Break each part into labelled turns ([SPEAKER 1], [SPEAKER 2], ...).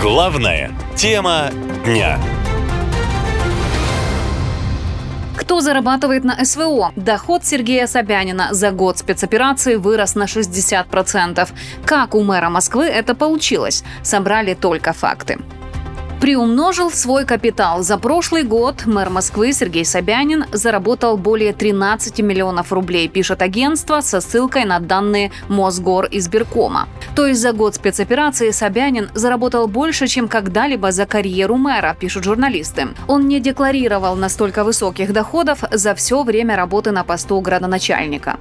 [SPEAKER 1] Главная тема дня.
[SPEAKER 2] Кто зарабатывает на СВО? Доход Сергея Собянина за год спецоперации вырос на 60%. Как у мэра Москвы это получилось? Собрали только факты приумножил свой капитал. За прошлый год мэр Москвы Сергей Собянин заработал более 13 миллионов рублей, пишет агентство со ссылкой на данные Мосгор избиркома. То есть за год спецоперации Собянин заработал больше, чем когда-либо за карьеру мэра, пишут журналисты. Он не декларировал настолько высоких доходов за все время работы на посту градоначальника.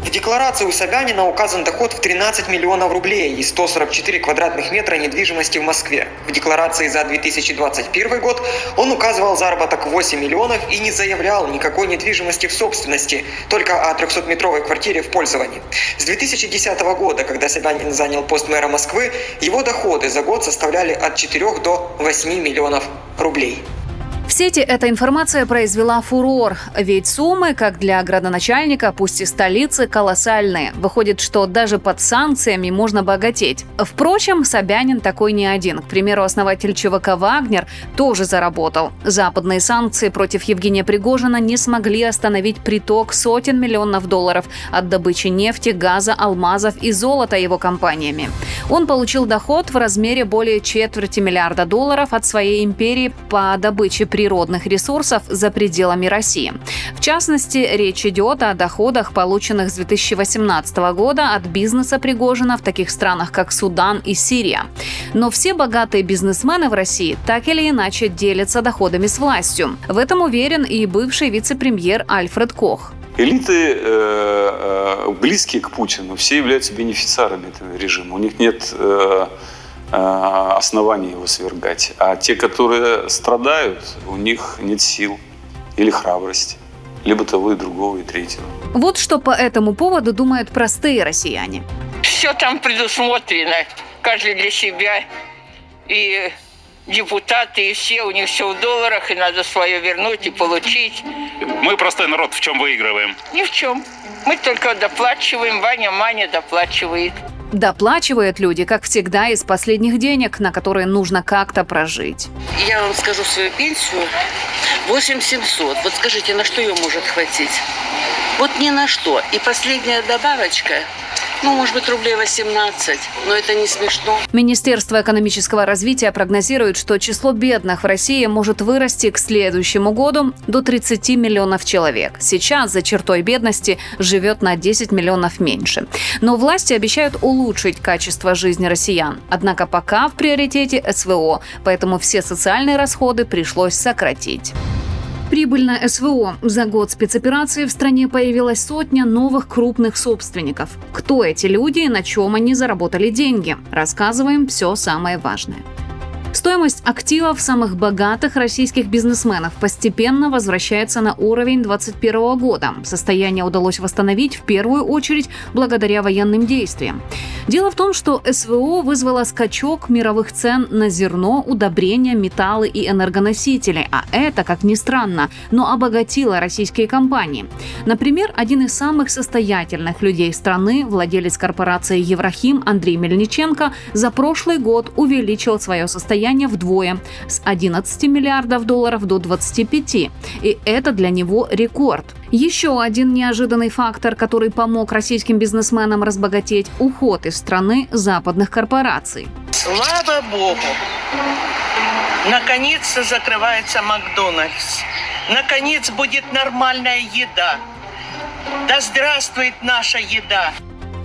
[SPEAKER 3] В декларации у Собянина указан доход в 13 миллионов рублей и 144 квадратных метра недвижимости в Москве. В декларации за 2021 год он указывал заработок 8 миллионов и не заявлял никакой недвижимости в собственности, только о 300-метровой квартире в пользовании. С 2010 года, когда Собянин занял пост мэра Москвы, его доходы за год составляли от 4 до 8 миллионов рублей.
[SPEAKER 2] В сети эта информация произвела фурор, ведь суммы, как для градоначальника, пусть и столицы, колоссальные. Выходит, что даже под санкциями можно богатеть. Впрочем, Собянин такой не один. К примеру, основатель ЧВК «Вагнер» тоже заработал. Западные санкции против Евгения Пригожина не смогли остановить приток сотен миллионов долларов от добычи нефти, газа, алмазов и золота его компаниями. Он получил доход в размере более четверти миллиарда долларов от своей империи по добыче природных ресурсов за пределами России. В частности, речь идет о доходах, полученных с 2018 года от бизнеса Пригожина в таких странах, как Судан и Сирия. Но все богатые бизнесмены в России так или иначе делятся доходами с властью. В этом уверен и бывший вице-премьер Альфред Кох.
[SPEAKER 4] Элиты, э, э, близкие к Путину, все являются бенефициарами этого режима. У них нет э, оснований его свергать. А те, которые страдают, у них нет сил или храбрости. Либо того и другого, и третьего.
[SPEAKER 2] Вот что по этому поводу думают простые россияне.
[SPEAKER 5] Все там предусмотрено. Каждый для себя. И депутаты, и все, у них все в долларах, и надо свое вернуть и получить.
[SPEAKER 6] Мы, простой народ, в чем выигрываем?
[SPEAKER 5] Ни в чем. Мы только доплачиваем, Ваня Маня доплачивает.
[SPEAKER 2] Доплачивают люди, как всегда, из последних денег, на которые нужно как-то прожить.
[SPEAKER 7] Я вам скажу свою пенсию 8700. Вот скажите, на что ее может хватить? Вот ни на что. И последняя добавочка ну, может быть, рублей 18, но это не смешно.
[SPEAKER 2] Министерство экономического развития прогнозирует, что число бедных в России может вырасти к следующему году до 30 миллионов человек. Сейчас за чертой бедности живет на 10 миллионов меньше. Но власти обещают улучшить качество жизни россиян. Однако пока в приоритете СВО, поэтому все социальные расходы пришлось сократить. Прибыль на СВО. За год спецоперации в стране появилась сотня новых крупных собственников. Кто эти люди и на чем они заработали деньги? Рассказываем все самое важное. Стоимость активов самых богатых российских бизнесменов постепенно возвращается на уровень 2021 года. Состояние удалось восстановить в первую очередь благодаря военным действиям. Дело в том, что СВО вызвало скачок мировых цен на зерно, удобрения, металлы и энергоносители, а это, как ни странно, но обогатило российские компании. Например, один из самых состоятельных людей страны, владелец корпорации Еврахим Андрей Мельниченко, за прошлый год увеличил свое состояние состояние вдвое – с 11 миллиардов долларов до 25. И это для него рекорд. Еще один неожиданный фактор, который помог российским бизнесменам разбогатеть – уход из страны западных корпораций.
[SPEAKER 8] Слава Богу! Наконец-то закрывается Макдональдс. Наконец будет нормальная еда. Да здравствует наша еда!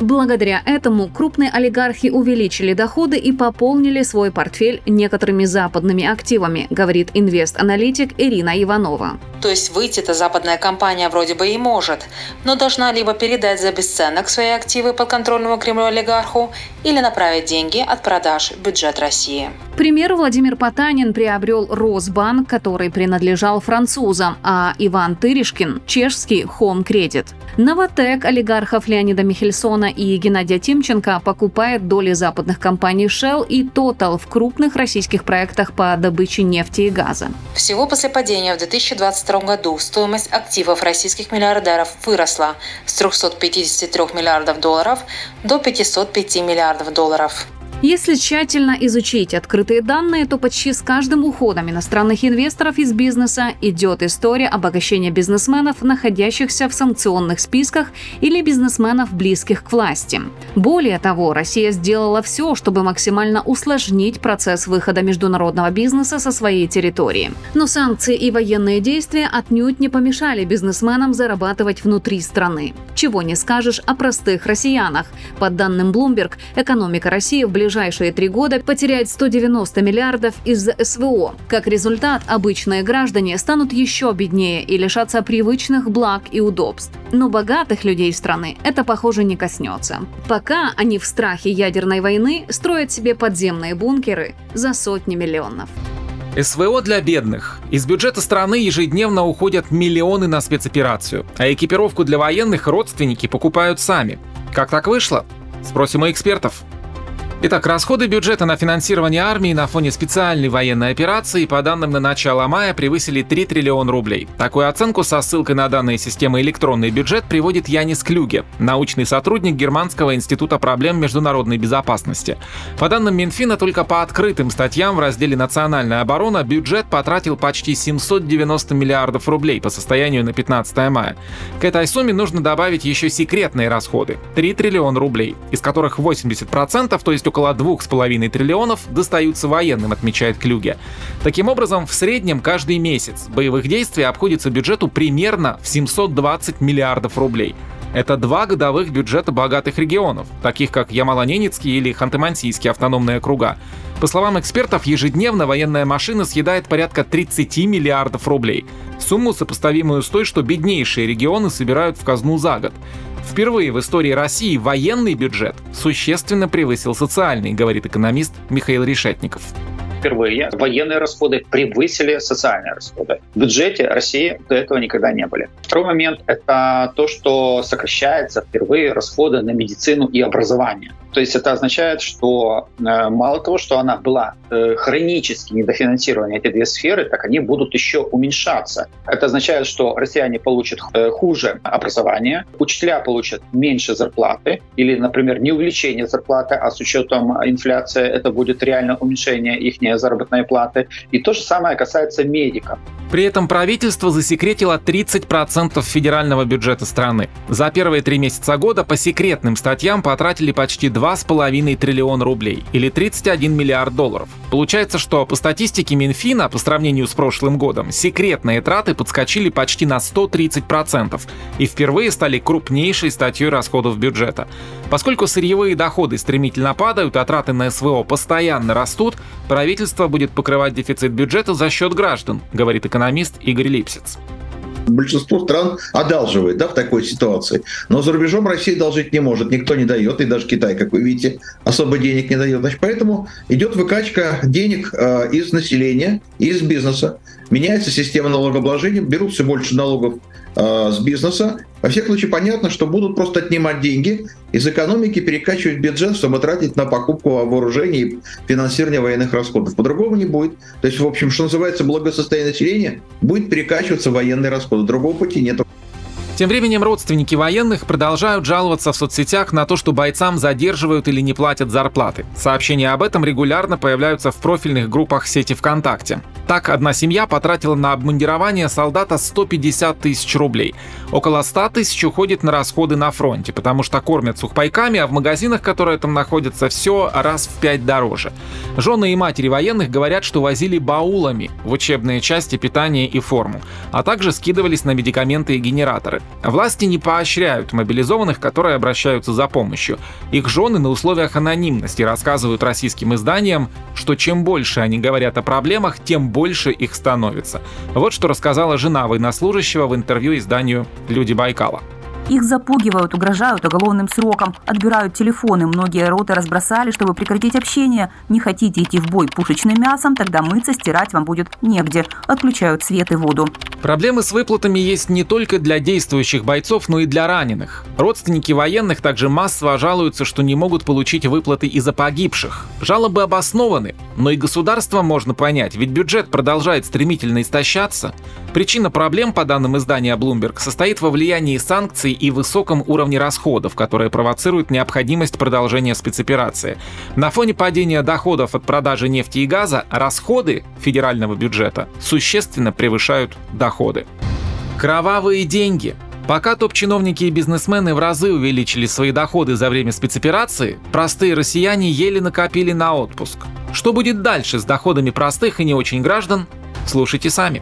[SPEAKER 2] Благодаря этому крупные олигархи увеличили доходы и пополнили свой портфель некоторыми западными активами, говорит инвест-аналитик Ирина Иванова.
[SPEAKER 9] То есть выйти-то западная компания вроде бы и может, но должна либо передать за бесценок свои активы подконтрольному Кремлю олигарху или направить деньги от продаж в бюджет России.
[SPEAKER 2] К примеру, Владимир Потанин приобрел Росбанк, который принадлежал французам, а Иван Тыришкин – чешский Home Credit. Новотек олигархов Леонида Михельсона и Геннадия Тимченко покупает доли западных компаний Shell и Total в крупных российских проектах по добыче нефти и газа.
[SPEAKER 9] Всего после падения в 2022 году стоимость активов российских миллиардеров выросла с 353 миллиардов долларов до 505 миллиардов долларов.
[SPEAKER 2] Если тщательно изучить открытые данные, то почти с каждым уходом иностранных инвесторов из бизнеса идет история обогащения бизнесменов, находящихся в санкционных списках или бизнесменов, близких к власти. Более того, Россия сделала все, чтобы максимально усложнить процесс выхода международного бизнеса со своей территории. Но санкции и военные действия отнюдь не помешали бизнесменам зарабатывать внутри страны. Чего не скажешь о простых россиянах. По данным Bloomberg, экономика России в ближайшее ближайшие три года потеряет 190 миллиардов из-за СВО. Как результат, обычные граждане станут еще беднее и лишатся привычных благ и удобств. Но богатых людей страны это, похоже, не коснется. Пока они в страхе ядерной войны строят себе подземные бункеры за сотни миллионов.
[SPEAKER 10] СВО для бедных. Из бюджета страны ежедневно уходят миллионы на спецоперацию, а экипировку для военных родственники покупают сами. Как так вышло? Спросим у экспертов. Итак, расходы бюджета на финансирование армии на фоне специальной военной операции по данным на начало мая превысили 3 триллиона рублей. Такую оценку со ссылкой на данные системы «Электронный бюджет» приводит Янис Клюге, научный сотрудник Германского института проблем международной безопасности. По данным Минфина, только по открытым статьям в разделе «Национальная оборона» бюджет потратил почти 790 миллиардов рублей по состоянию на 15 мая. К этой сумме нужно добавить еще секретные расходы – 3 триллиона рублей, из которых 80%, то есть есть около 2,5 триллионов, достаются военным, отмечает Клюге. Таким образом, в среднем каждый месяц боевых действий обходится бюджету примерно в 720 миллиардов рублей. Это два годовых бюджета богатых регионов, таких как Ямало-Ненецкий или Ханты-Мансийский автономные округа. По словам экспертов, ежедневно военная машина съедает порядка 30 миллиардов рублей. Сумму, сопоставимую с той, что беднейшие регионы собирают в казну за год. Впервые в истории России военный бюджет существенно превысил социальный, говорит экономист Михаил Решетников
[SPEAKER 11] впервые военные расходы превысили социальные расходы. В бюджете России до этого никогда не были. Второй момент — это то, что сокращается впервые расходы на медицину и образование. То есть это означает, что э, мало того, что она была э, хронически недофинансирована, эти две сферы, так они будут еще уменьшаться. Это означает, что россияне получат э, хуже образование, учителя получат меньше зарплаты, или, например, не увеличение зарплаты, а с учетом инфляции это будет реально уменьшение их заработной платы. И то же самое касается медиков.
[SPEAKER 10] При этом правительство засекретило 30% федерального бюджета страны. За первые три месяца года по секретным статьям потратили почти 2,5 триллиона рублей, или 31 миллиард долларов. Получается, что по статистике Минфина, по сравнению с прошлым годом, секретные траты подскочили почти на 130% и впервые стали крупнейшей статьей расходов бюджета. Поскольку сырьевые доходы стремительно падают, а траты на СВО постоянно растут, правительство будет покрывать дефицит бюджета за счет граждан, говорит экономист Игорь Липсиц
[SPEAKER 12] большинство стран одалживает да, в такой ситуации. Но за рубежом Россия должить не может, никто не дает, и даже Китай, как вы видите, особо денег не дает. Значит, поэтому идет выкачка денег э, из населения, из бизнеса. Меняется система налогообложения, берут все больше налогов э, с бизнеса. Во всех случаях понятно, что будут просто отнимать деньги из экономики, перекачивать бюджет, чтобы тратить на покупку вооружений и финансирование военных расходов. По-другому не будет. То есть, в общем, что называется, благосостояние населения будет перекачиваться военные расходы. Другого пути нет.
[SPEAKER 10] Тем временем родственники военных продолжают жаловаться в соцсетях на то, что бойцам задерживают или не платят зарплаты. Сообщения об этом регулярно появляются в профильных группах сети ВКонтакте. Так, одна семья потратила на обмундирование солдата 150 тысяч рублей. Около 100 тысяч уходит на расходы на фронте, потому что кормят сухпайками, а в магазинах, которые там находятся, все раз в пять дороже. Жены и матери военных говорят, что возили баулами в учебные части питания и форму, а также скидывались на медикаменты и генераторы. Власти не поощряют мобилизованных, которые обращаются за помощью. Их жены на условиях анонимности рассказывают российским изданиям, что чем больше они говорят о проблемах, тем больше их становится. Вот что рассказала жена военнослужащего в интервью изданию «Люди Байкала».
[SPEAKER 13] Их запугивают, угрожают уголовным сроком, отбирают телефоны. Многие роты разбросали, чтобы прекратить общение. Не хотите идти в бой пушечным мясом, тогда мыться, стирать вам будет негде. Отключают свет и воду.
[SPEAKER 10] Проблемы с выплатами есть не только для действующих бойцов, но и для раненых. Родственники военных также массово жалуются, что не могут получить выплаты из-за погибших. Жалобы обоснованы, но и государство можно понять, ведь бюджет продолжает стремительно истощаться. Причина проблем, по данным издания Bloomberg, состоит во влиянии санкций и высоком уровне расходов, которые провоцируют необходимость продолжения спецоперации. На фоне падения доходов от продажи нефти и газа расходы федерального бюджета существенно превышают доходы. Кровавые деньги. Пока топ-чиновники и бизнесмены в разы увеличили свои доходы за время спецоперации, простые россияне еле накопили на отпуск. Что будет дальше с доходами простых и не очень граждан, слушайте сами.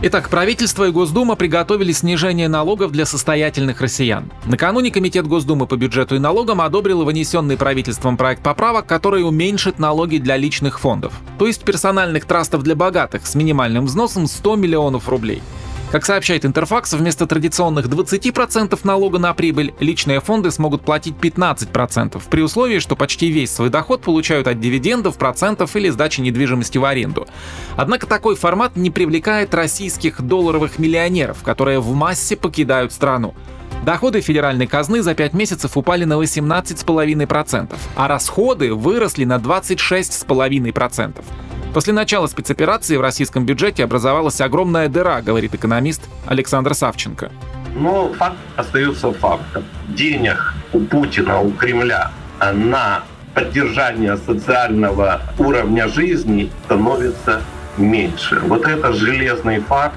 [SPEAKER 10] Итак, правительство и Госдума приготовили снижение налогов для состоятельных россиян. Накануне Комитет Госдумы по бюджету и налогам одобрил вынесенный правительством проект поправок, который уменьшит налоги для личных фондов, то есть персональных трастов для богатых с минимальным взносом 100 миллионов рублей – как сообщает Интерфакс, вместо традиционных 20% налога на прибыль личные фонды смогут платить 15%, при условии, что почти весь свой доход получают от дивидендов, процентов или сдачи недвижимости в аренду. Однако такой формат не привлекает российских долларовых миллионеров, которые в массе покидают страну. Доходы федеральной казны за 5 месяцев упали на 18,5%, а расходы выросли на 26,5%. После начала спецоперации в российском бюджете образовалась огромная дыра, говорит экономист Александр Савченко.
[SPEAKER 14] Но факт остается фактом. Денег у Путина, у Кремля на поддержание социального уровня жизни становится меньше. Вот это железный факт,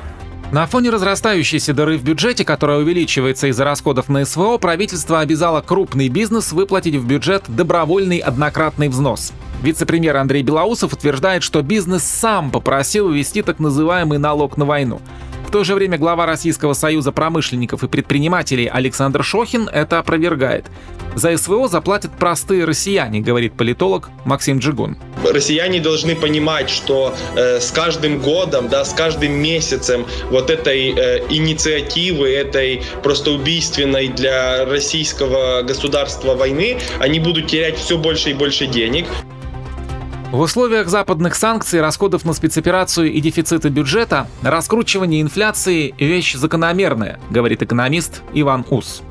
[SPEAKER 10] на фоне разрастающейся дыры в бюджете, которая увеличивается из-за расходов на СВО, правительство обязало крупный бизнес выплатить в бюджет добровольный однократный взнос. Вице-премьер Андрей Белоусов утверждает, что бизнес сам попросил ввести так называемый налог на войну. В то же время глава Российского союза промышленников и предпринимателей Александр Шохин это опровергает. За СВО заплатят простые россияне, говорит политолог Максим Джигун.
[SPEAKER 15] Россияне должны понимать, что э, с каждым годом, да, с каждым месяцем вот этой э, инициативы, этой просто убийственной для российского государства войны, они будут терять все больше и больше денег.
[SPEAKER 10] В условиях западных санкций, расходов на спецоперацию и дефицита бюджета, раскручивание инфляции – вещь закономерная, говорит экономист Иван Ус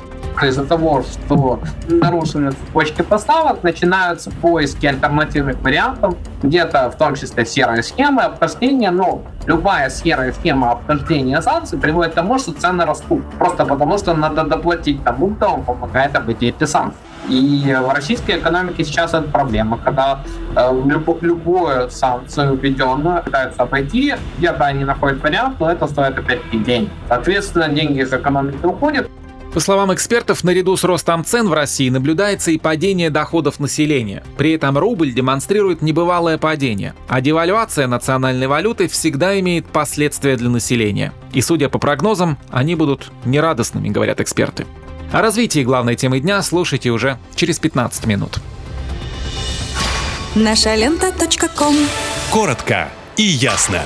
[SPEAKER 16] из-за того, что нарушены цепочки поставок, начинаются поиски альтернативных вариантов, где-то в том числе серые схемы обхождения, но любая серая схема обхождения санкций приводит к тому, что цены растут, просто потому что надо доплатить тому, кто вам помогает обойти эти санкции. И в российской экономике сейчас это проблема, когда э, люб, любую санкцию введенную пытаются обойти, где-то они находят вариант, но это стоит опять денег. Соответственно, деньги из экономики уходят,
[SPEAKER 10] по словам экспертов, наряду с ростом цен в России наблюдается и падение доходов населения. При этом рубль демонстрирует небывалое падение, а девальвация национальной валюты всегда имеет последствия для населения. И судя по прогнозам, они будут нерадостными, говорят эксперты. О развитии главной темы дня слушайте уже через 15 минут.
[SPEAKER 1] Наша лента. Коротко и ясно.